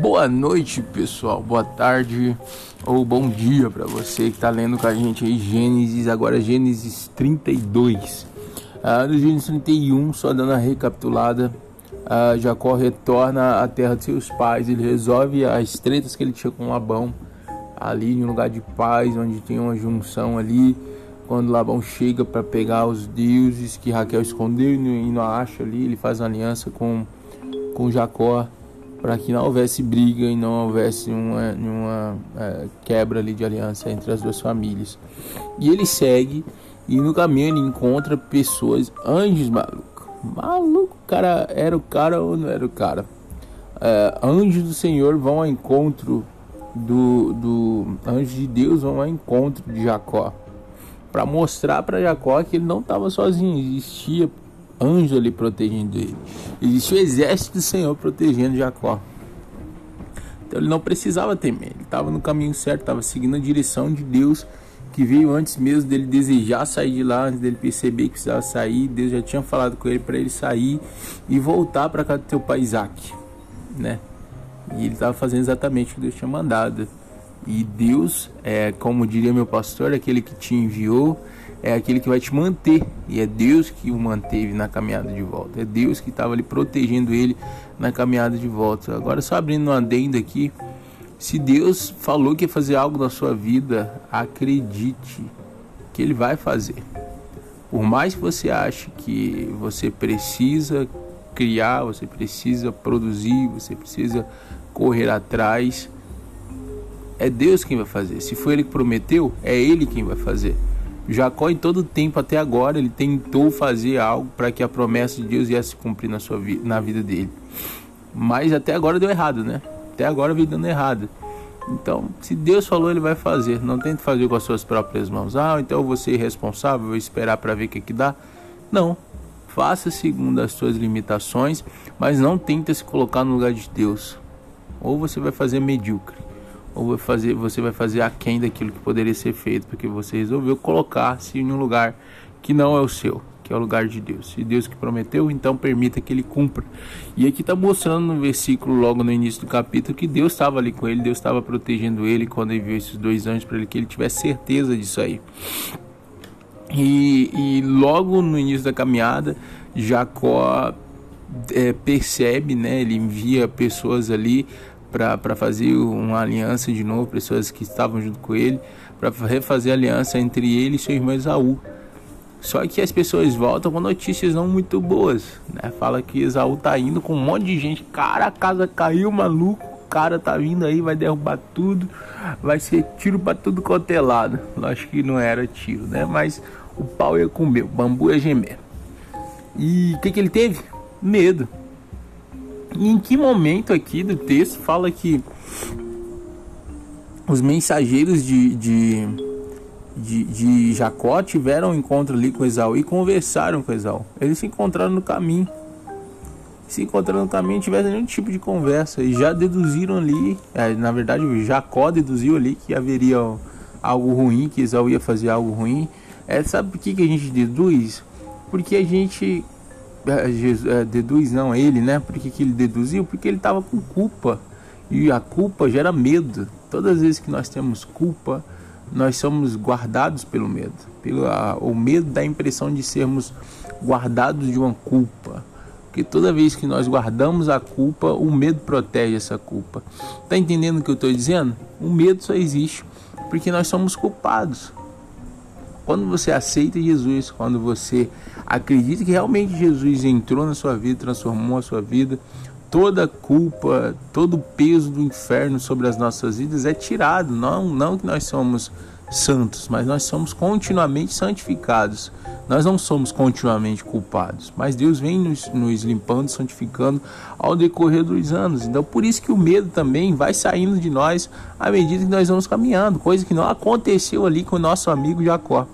Boa noite, pessoal. Boa tarde ou bom dia para você que está lendo com a gente aí Gênesis, agora Gênesis 32. Ah, no Gênesis 31, só dando a recapitulada, ah, Jacó retorna à terra de seus pais, ele resolve as tretas que ele tinha com Labão, ali em um lugar de paz, onde tem uma junção ali. Quando Labão chega para pegar os deuses que Raquel escondeu e não acha ali, ele faz uma aliança com, com Jacó para que não houvesse briga e não houvesse uma, uma é, quebra ali de aliança entre as duas famílias. E ele segue e no caminho ele encontra pessoas, anjos maluco. Maluco, cara, era o cara ou não era o cara? É, anjos do Senhor vão ao encontro do, do anjos de Deus vão ao encontro de Jacó para mostrar para Jacó que ele não estava sozinho, existia anjo ali protegendo ele. Existia o exército do Senhor protegendo Jacó. Então ele não precisava temer, ele estava no caminho certo, estava seguindo a direção de Deus que veio antes mesmo dele desejar sair de lá, antes dele perceber que precisava sair. Deus já tinha falado com ele para ele sair e voltar para casa do teu pai Isaac, né? E ele estava fazendo exatamente o que Deus tinha mandado. E Deus, é, como diria meu pastor, aquele que te enviou, é aquele que vai te manter. E é Deus que o manteve na caminhada de volta. É Deus que estava ali protegendo ele na caminhada de volta. Agora, só abrindo um adendo aqui. Se Deus falou que ia fazer algo na sua vida, acredite que Ele vai fazer. Por mais que você ache que você precisa criar, você precisa produzir, você precisa correr atrás, é Deus quem vai fazer. Se foi Ele que prometeu, é Ele quem vai fazer. Jacó, em todo tempo até agora, ele tentou fazer algo para que a promessa de Deus viesse se cumprir na, sua vi na vida dele. Mas até agora deu errado, né? Até agora veio dando errado. Então, se Deus falou, ele vai fazer. Não tente fazer com as suas próprias mãos. Ah, então eu vou ser responsável, vou esperar para ver o que, que dá. Não. Faça segundo as suas limitações, mas não tente se colocar no lugar de Deus. Ou você vai fazer medíocre ou vai fazer, você vai fazer aquém daquilo que poderia ser feito, porque você resolveu colocar-se em um lugar que não é o seu, que é o lugar de Deus. E Deus que prometeu, então permita que ele cumpra. E aqui está mostrando no versículo, logo no início do capítulo, que Deus estava ali com ele, Deus estava protegendo ele quando ele viu esses dois anjos para ele, que ele tivesse certeza disso aí. E, e logo no início da caminhada, Jacó é, percebe, né, ele envia pessoas ali para fazer uma aliança de novo, pessoas que estavam junto com ele, para refazer aliança entre ele e seu irmão Esaú. Só que as pessoas voltam com notícias não muito boas, né? Fala que Esaú tá indo com um monte de gente, cara, a casa caiu, maluco, o cara tá vindo aí, vai derrubar tudo, vai ser tiro para tudo quanto é lado. Que não era tiro, né? Mas o pau ia comer, o bambu ia gemer. E o que, que ele teve? Medo. E em que momento aqui do texto fala que os mensageiros de, de, de, de Jacó tiveram um encontro ali com Esaú e conversaram com Esaú? Eles se encontraram no caminho. Se encontraram no caminho, não tiveram nenhum tipo de conversa e já deduziram ali, é, na verdade, Jacó deduziu ali que haveria algo ruim, que Esaú ia fazer algo ruim. É, sabe por que, que a gente deduz? Porque a gente deduz não ele, né? Por que, que ele deduziu? Porque ele estava com culpa e a culpa gera medo. Todas as vezes que nós temos culpa, nós somos guardados pelo medo. Pelo, a, o medo dá a impressão de sermos guardados de uma culpa. Porque toda vez que nós guardamos a culpa, o medo protege essa culpa. Tá entendendo o que eu estou dizendo? O medo só existe porque nós somos culpados. Quando você aceita Jesus, quando você acredita que realmente Jesus entrou na sua vida, transformou a sua vida, toda a culpa, todo o peso do inferno sobre as nossas vidas é tirado. Não, não que nós somos santos, mas nós somos continuamente santificados. Nós não somos continuamente culpados, mas Deus vem nos, nos, limpando, santificando ao decorrer dos anos. Então, por isso que o medo também vai saindo de nós à medida que nós vamos caminhando, coisa que não aconteceu ali com o nosso amigo Jacó.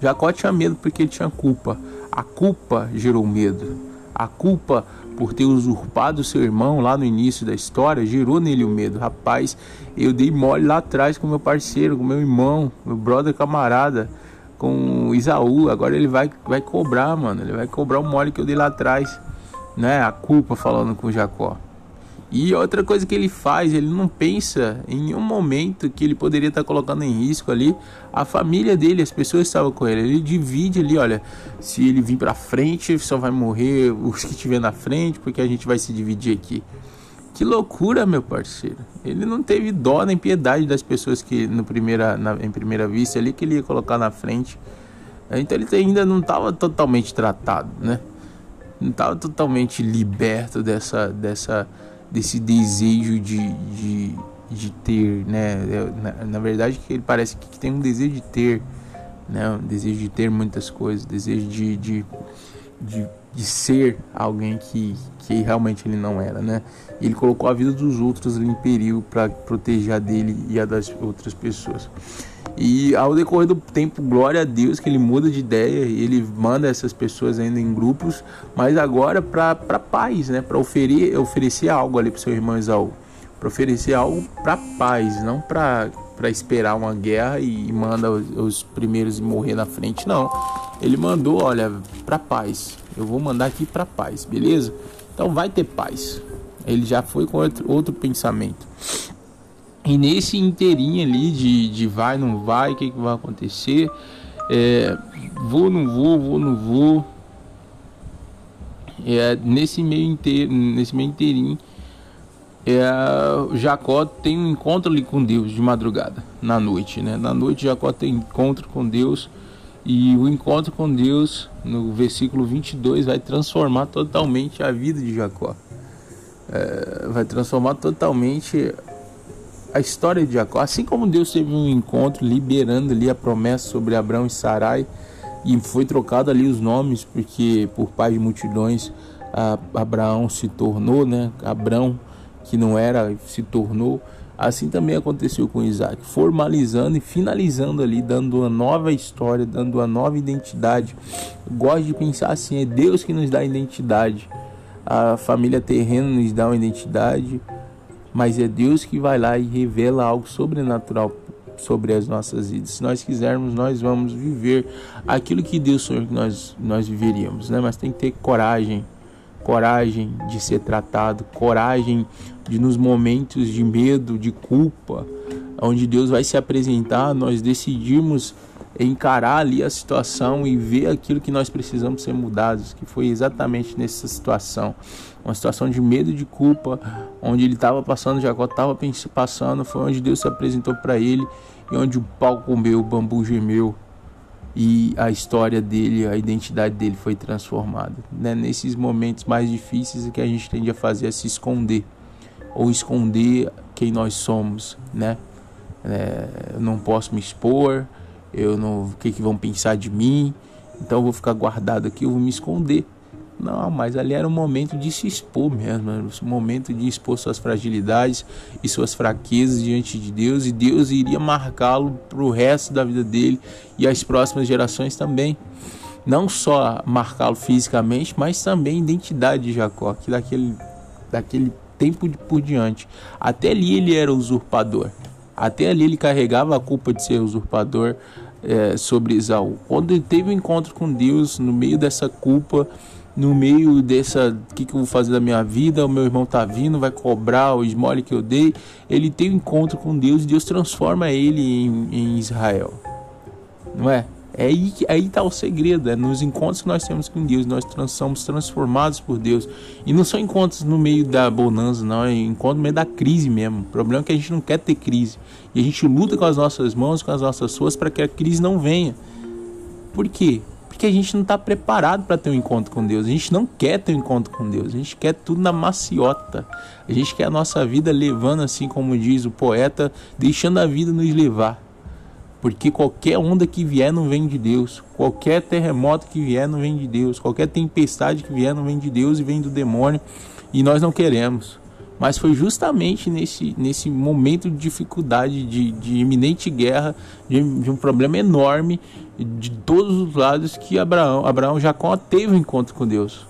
Jacó tinha medo porque ele tinha culpa. A culpa gerou medo. A culpa por ter usurpado seu irmão lá no início da história gerou nele o medo. Rapaz, eu dei mole lá atrás com meu parceiro, com meu irmão, meu brother camarada, com Isaú. Agora ele vai, vai cobrar, mano. Ele vai cobrar o mole que eu dei lá atrás. Né? A culpa falando com Jacó. E outra coisa que ele faz, ele não pensa em um momento que ele poderia estar colocando em risco ali a família dele, as pessoas que estavam com ele. Ele divide ali, olha, se ele vir para frente, só vai morrer os que estiver na frente, porque a gente vai se dividir aqui. Que loucura, meu parceiro. Ele não teve dó nem piedade das pessoas que no primeira, na, em primeira vista ali que ele ia colocar na frente. Então ele ainda não estava totalmente tratado, né? Não estava totalmente liberto dessa, dessa desse desejo de, de, de ter, né? Na, na verdade, ele parece que tem um desejo de ter, né? Um desejo de ter muitas coisas, desejo de, de, de, de ser alguém que, que realmente ele não era, né? E ele colocou a vida dos outros em perigo para proteger a dele e a das outras pessoas. E ao decorrer do tempo, glória a Deus que ele muda de ideia, ele manda essas pessoas ainda em grupos, mas agora para paz, né? Para oferecer, oferecer algo ali para seu irmão Esaú. Para oferecer algo para paz, não para para esperar uma guerra e manda os, os primeiros morrer na frente, não. Ele mandou, olha, para paz. Eu vou mandar aqui para paz, beleza? Então vai ter paz. Ele já foi com outro, outro pensamento. E nesse inteirinho ali de, de vai, não vai, o que, que vai acontecer, é, vou, não vou, vou, não vou. É, nesse meio inteiro, nesse meio inteirinho, é, Jacó tem um encontro ali com Deus de madrugada, na noite, né? Na noite Jacó tem encontro com Deus e o encontro com Deus, no versículo 22, vai transformar totalmente a vida de Jacó. É, vai transformar totalmente a história de Jacó, assim como Deus teve um encontro liberando ali a promessa sobre Abraão e Sarai e foi trocado ali os nomes porque por pai de multidões Abraão se tornou, né? Abraão que não era se tornou. Assim também aconteceu com Isaac, formalizando e finalizando ali, dando uma nova história, dando uma nova identidade. Gosto de pensar assim: é Deus que nos dá identidade. A família terrena nos dá uma identidade, mas é Deus que vai lá e revela algo sobrenatural sobre as nossas vidas. Se nós quisermos, nós vamos viver aquilo que Deus sonhou que nós, nós viveríamos, né? Mas tem que ter coragem, coragem de ser tratado, coragem de nos momentos de medo, de culpa, onde Deus vai se apresentar, nós decidimos encarar ali a situação e ver aquilo que nós precisamos ser mudados, que foi exatamente nessa situação, uma situação de medo e de culpa, onde ele estava passando, Jacó estava passando, foi onde Deus se apresentou para ele e onde o pau comeu, o bambu gemeu e a história dele, a identidade dele foi transformada. Né? Nesses momentos mais difíceis que a gente tende a fazer é se esconder ou esconder quem nós somos, né? É, eu não posso me expor, eu não, o que, que vão pensar de mim, então eu vou ficar guardado aqui, eu vou me esconder. Não, mas ali era um momento de se expor mesmo, era um momento de expor suas fragilidades e suas fraquezas diante de Deus, e Deus iria marcá-lo para o resto da vida dele e as próximas gerações também. Não só marcá-lo fisicamente, mas também a identidade de Jacó, que daquele, daquele tempo por diante. Até ali ele era usurpador. Até ali ele carregava a culpa de ser usurpador é, sobre Esaú. Quando ele teve um encontro com Deus, no meio dessa culpa, no meio dessa, o que, que eu vou fazer da minha vida? O meu irmão tá vindo, vai cobrar o esmole que eu dei. Ele tem um encontro com Deus e Deus transforma ele em, em Israel. Não é? É aí, aí está o segredo, é nos encontros que nós temos com Deus, nós trans, somos transformados por Deus. E não são encontros no meio da bonança, não, é encontro no meio da crise mesmo. O problema é que a gente não quer ter crise. E a gente luta com as nossas mãos, com as nossas suas, para que a crise não venha. Por quê? Porque a gente não está preparado para ter um encontro com Deus. A gente não quer ter um encontro com Deus. A gente quer tudo na maciota. A gente quer a nossa vida levando, assim como diz o poeta, deixando a vida nos levar. Porque qualquer onda que vier não vem de Deus, qualquer terremoto que vier não vem de Deus, qualquer tempestade que vier não vem de Deus e vem do demônio, e nós não queremos. Mas foi justamente nesse, nesse momento de dificuldade, de, de iminente guerra, de, de, um problema enorme de todos os lados que Abraão, Abraão Jacó teve um encontro com Deus.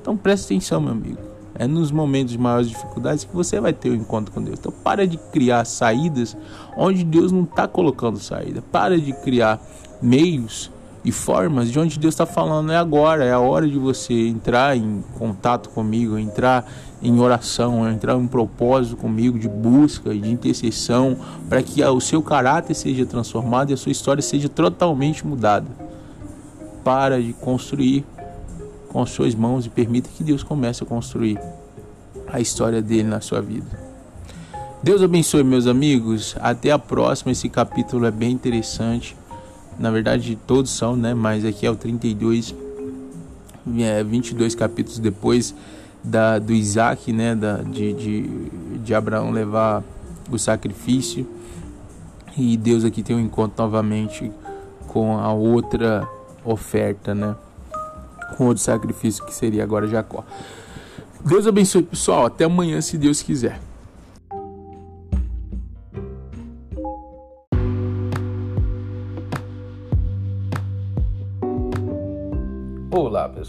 Então preste atenção, meu amigo. É nos momentos de maiores dificuldades que você vai ter o um encontro com Deus. Então para de criar saídas onde Deus não está colocando saída. Para de criar meios e formas de onde Deus está falando é agora, é a hora de você entrar em contato comigo, entrar em oração, entrar em propósito comigo de busca de intercessão para que o seu caráter seja transformado e a sua história seja totalmente mudada. Para de construir com suas mãos e permita que Deus comece a construir a história dele na sua vida. Deus abençoe, meus amigos. Até a próxima. Esse capítulo é bem interessante. Na verdade, todos são, né? Mas aqui é o 32, é, 22 capítulos depois da, do Isaac, né? Da, de, de, de Abraão levar o sacrifício. E Deus aqui tem um encontro novamente com a outra oferta, né? Com outro sacrifício que seria agora Jacó. Deus abençoe, pessoal. Até amanhã, se Deus quiser.